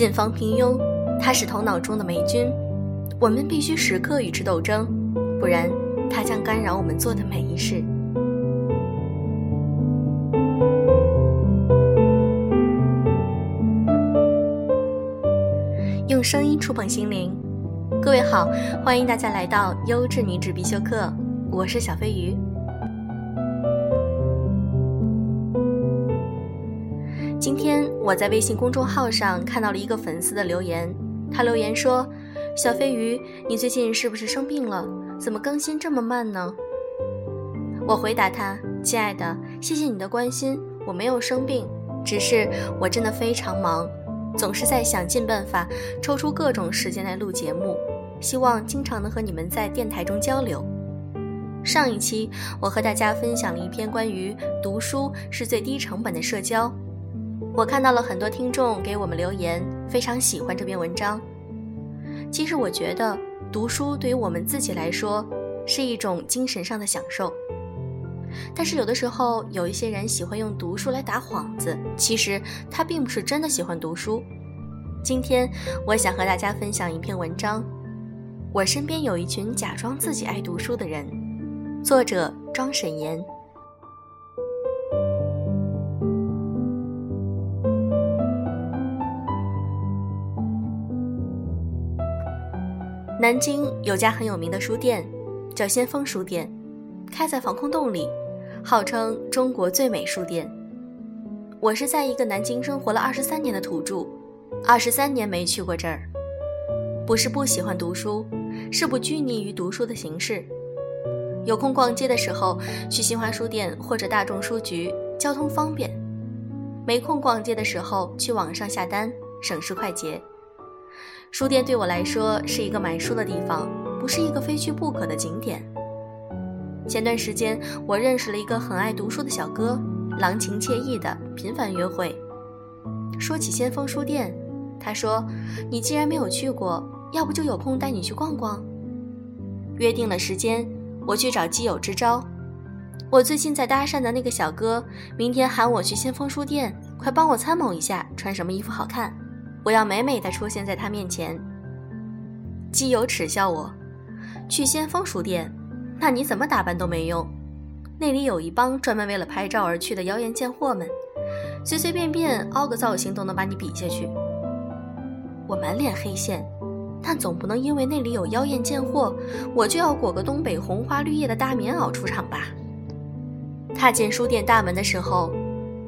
近方平庸，他是头脑中的霉菌，我们必须时刻与之斗争，不然他将干扰我们做的每一事。用声音触碰心灵，各位好，欢迎大家来到优质女子必修课，我是小飞鱼。今天我在微信公众号上看到了一个粉丝的留言，他留言说：“小飞鱼，你最近是不是生病了？怎么更新这么慢呢？”我回答他：“亲爱的，谢谢你的关心，我没有生病，只是我真的非常忙，总是在想尽办法抽出各种时间来录节目，希望经常能和你们在电台中交流。”上一期我和大家分享了一篇关于读书是最低成本的社交。我看到了很多听众给我们留言，非常喜欢这篇文章。其实我觉得读书对于我们自己来说是一种精神上的享受，但是有的时候有一些人喜欢用读书来打幌子，其实他并不是真的喜欢读书。今天我想和大家分享一篇文章，我身边有一群假装自己爱读书的人，作者庄沈岩。南京有家很有名的书店，叫先锋书店，开在防空洞里，号称中国最美书店。我是在一个南京生活了二十三年的土著，二十三年没去过这儿。不是不喜欢读书，是不拘泥于读书的形式。有空逛街的时候，去新华书店或者大众书局，交通方便；没空逛街的时候，去网上下单，省时快捷。书店对我来说是一个买书的地方，不是一个非去不可的景点。前段时间，我认识了一个很爱读书的小哥，郎情妾意的频繁约会。说起先锋书店，他说：“你既然没有去过，要不就有空带你去逛逛。”约定了时间，我去找基友支招。我最近在搭讪的那个小哥，明天喊我去先锋书店，快帮我参谋一下穿什么衣服好看。我要美美的出现在他面前。基友耻笑我：“去先锋书店，那你怎么打扮都没用。那里有一帮专门为了拍照而去的妖艳贱货们，随随便便凹个造型都能把你比下去。”我满脸黑线，但总不能因为那里有妖艳贱货，我就要裹个东北红花绿叶的大棉袄出场吧？踏进书店大门的时候，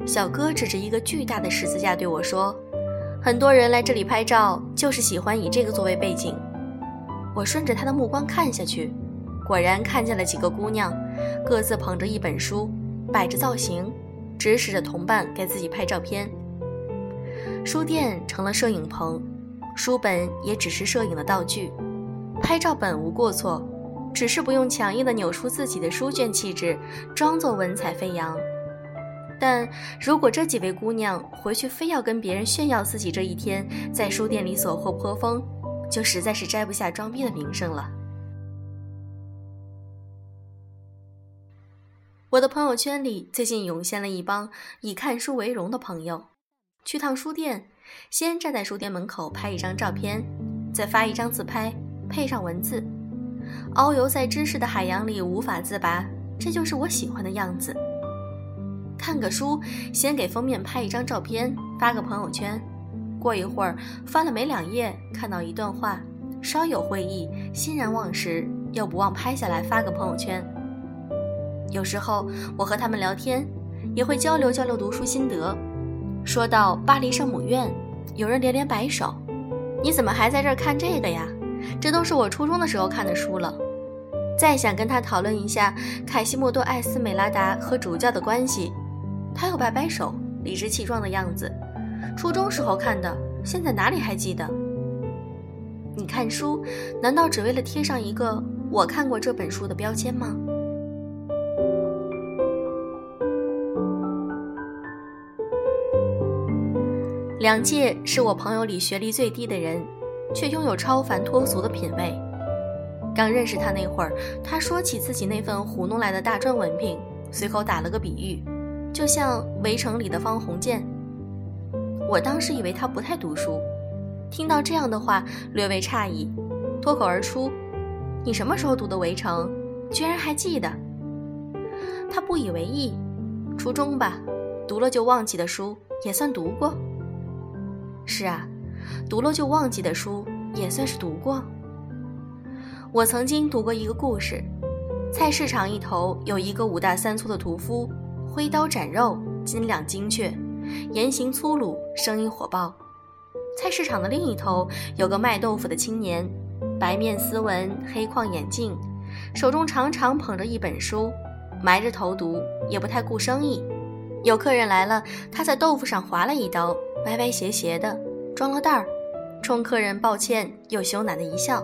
小哥指着一个巨大的十字架对我说。很多人来这里拍照，就是喜欢以这个作为背景。我顺着他的目光看下去，果然看见了几个姑娘，各自捧着一本书，摆着造型，指使着同伴给自己拍照片。书店成了摄影棚，书本也只是摄影的道具，拍照本无过错，只是不用强硬的扭出自己的书卷气质，装作文采飞扬。但如果这几位姑娘回去非要跟别人炫耀自己这一天在书店里所获颇丰，就实在是摘不下装逼的名声了。我的朋友圈里最近涌现了一帮以看书为荣的朋友，去趟书店，先站在书店门口拍一张照片，再发一张自拍，配上文字，遨游在知识的海洋里无法自拔，这就是我喜欢的样子。看个书，先给封面拍一张照片，发个朋友圈。过一会儿翻了没两页，看到一段话，稍有会意，欣然忘时，又不忘拍下来发个朋友圈。有时候我和他们聊天，也会交流交流读书心得。说到巴黎圣母院，有人连连摆手：“你怎么还在这儿看这个呀？这都是我初中的时候看的书了。”再想跟他讨论一下凯西莫多·艾斯美拉达和主教的关系。他又摆摆手，理直气壮的样子。初中时候看的，现在哪里还记得？你看书，难道只为了贴上一个“我看过这本书”的标签吗？梁介是我朋友里学历最低的人，却拥有超凡脱俗的品味。刚认识他那会儿，他说起自己那份糊弄来的大专文凭，随口打了个比喻。就像《围城》里的方鸿渐，我当时以为他不太读书，听到这样的话，略微诧异，脱口而出：“你什么时候读的《围城》？居然还记得？”他不以为意：“初中吧，读了就忘记的书也算读过。”“是啊，读了就忘记的书也算是读过。”我曾经读过一个故事：菜市场一头有一个五大三粗的屠夫，挥刀斩肉，斤两精确，言行粗鲁，声音火爆。菜市场的另一头有个卖豆腐的青年，白面斯文，黑框眼镜，手中常常捧着一本书，埋着头读，也不太顾生意。有客人来了，他在豆腐上划了一刀，歪歪斜斜的，装了袋儿，冲客人抱歉又羞赧的一笑。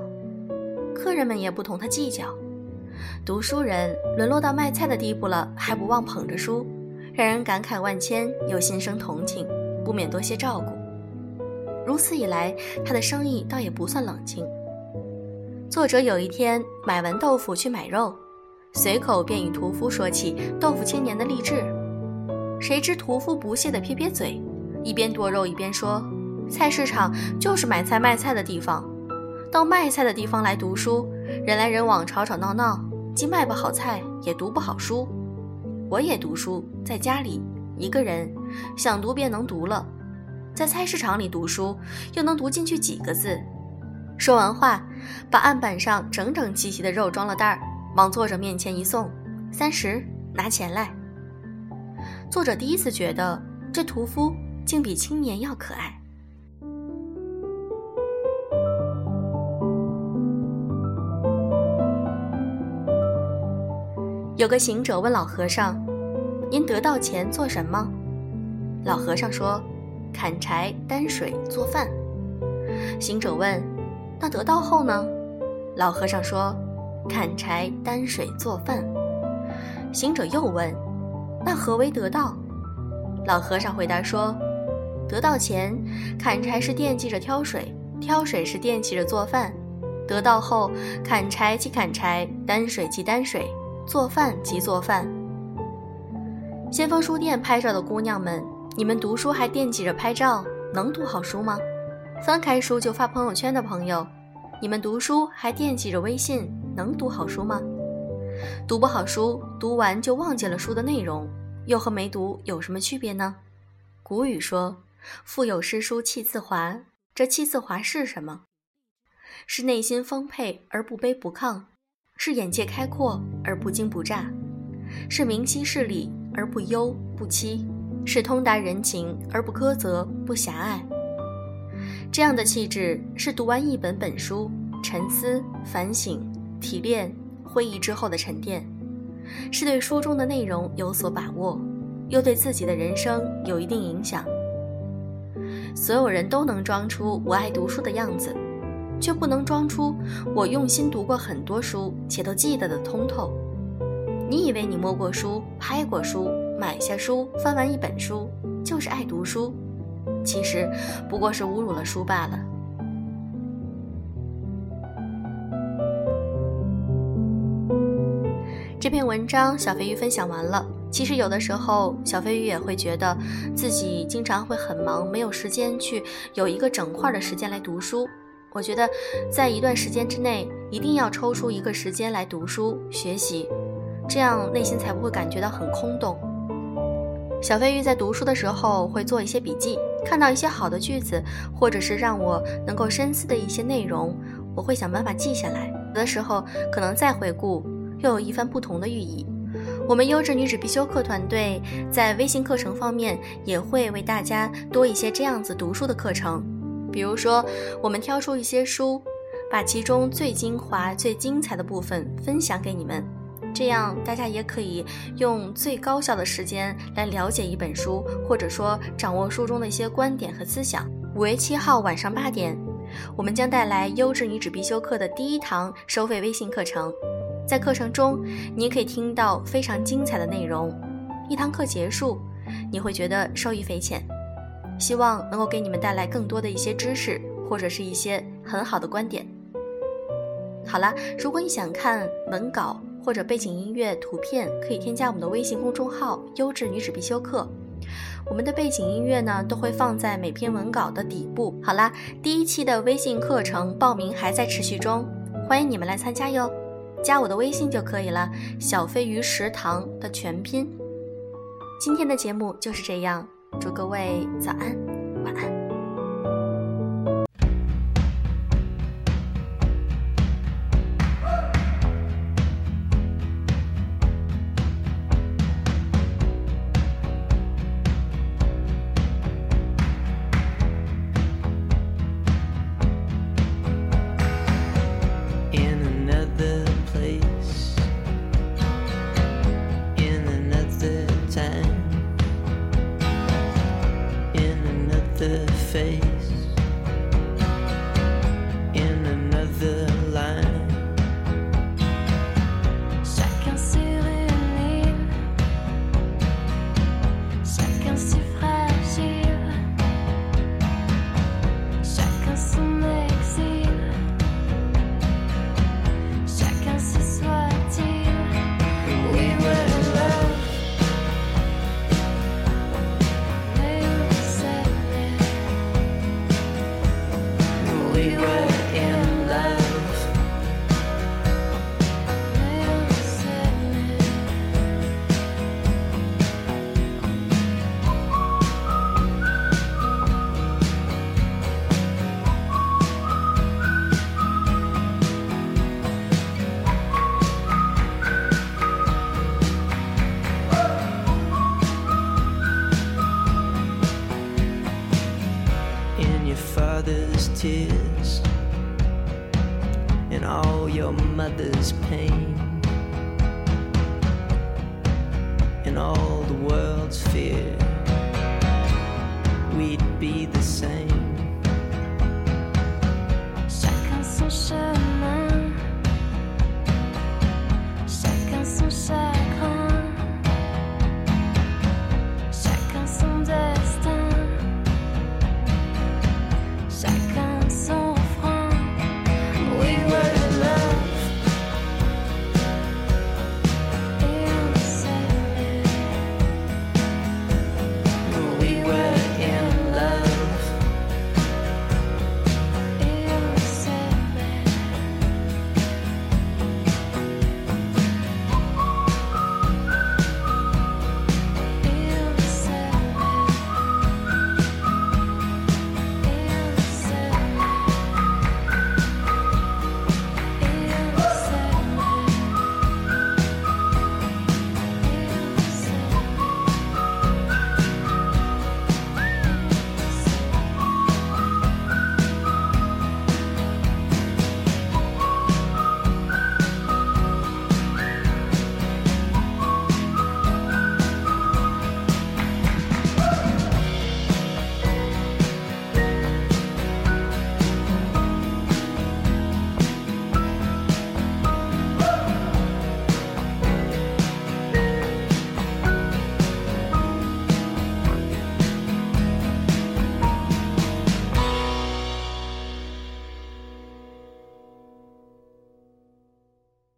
客人们也不同他计较。读书人沦落到卖菜的地步了，还不忘捧着书，让人感慨万千，又心生同情，不免多些照顾。如此一来，他的生意倒也不算冷清。作者有一天买完豆腐去买肉，随口便与屠夫说起豆腐青年的励志。谁知屠夫不屑地撇撇嘴，一边剁肉一边说：“菜市场就是买菜卖菜的地方，到卖菜的地方来读书，人来人往，吵吵闹闹，既卖不好菜，也读不好书。我也读书，在家里一个人，想读便能读了。”在菜市场里读书，又能读进去几个字？说完话，把案板上整整齐齐的肉装了袋儿，往作者面前一送：“三十，拿钱来。”作者第一次觉得这屠夫竟比青年要可爱。有个行者问老和尚：“您得到钱做什么？”老和尚说。砍柴、担水、做饭。行者问：“那得道后呢？”老和尚说：“砍柴、担水、做饭。”行者又问：“那何为得道？”老和尚回答说：“得到前，砍柴是惦记着挑水，挑水是惦记着做饭；得到后，砍柴即砍柴，担水即担水，做饭即做饭。”先锋书店拍照的姑娘们。你们读书还惦记着拍照，能读好书吗？翻开书就发朋友圈的朋友，你们读书还惦记着微信，能读好书吗？读不好书，读完就忘记了书的内容，又和没读有什么区别呢？古语说：“腹有诗书气自华。”这气自华是什么？是内心丰沛而不卑不亢，是眼界开阔而不惊不乍，是明晰事理而不忧不戚。是通达人情而不苛责不狭隘，这样的气质是读完一本本书，沉思反省提炼会议之后的沉淀，是对书中的内容有所把握，又对自己的人生有一定影响。所有人都能装出我爱读书的样子，却不能装出我用心读过很多书且都记得的通透。你以为你摸过书，拍过书？买下书，翻完一本书，就是爱读书。其实不过是侮辱了书罢了。这篇文章小飞鱼分享完了。其实有的时候，小飞鱼也会觉得自己经常会很忙，没有时间去有一个整块的时间来读书。我觉得，在一段时间之内，一定要抽出一个时间来读书学习，这样内心才不会感觉到很空洞。小飞鱼在读书的时候会做一些笔记，看到一些好的句子，或者是让我能够深思的一些内容，我会想办法记下来。有的时候可能再回顾，又有一番不同的寓意。我们优质女子必修课团队在微信课程方面也会为大家多一些这样子读书的课程，比如说我们挑出一些书，把其中最精华、最精彩的部分分享给你们。这样，大家也可以用最高效的时间来了解一本书，或者说掌握书中的一些观点和思想。五月七号晚上八点，我们将带来优质女子必修课的第一堂收费微信课程。在课程中，你可以听到非常精彩的内容。一堂课结束，你会觉得受益匪浅。希望能够给你们带来更多的一些知识，或者是一些很好的观点。好了，如果你想看文稿。或者背景音乐、图片可以添加我们的微信公众号“优质女子必修课”，我们的背景音乐呢，都会放在每篇文稿的底部。好啦，第一期的微信课程报名还在持续中，欢迎你们来参加哟，加我的微信就可以了，小飞鱼食堂的全拼。今天的节目就是这样，祝各位早安，晚安。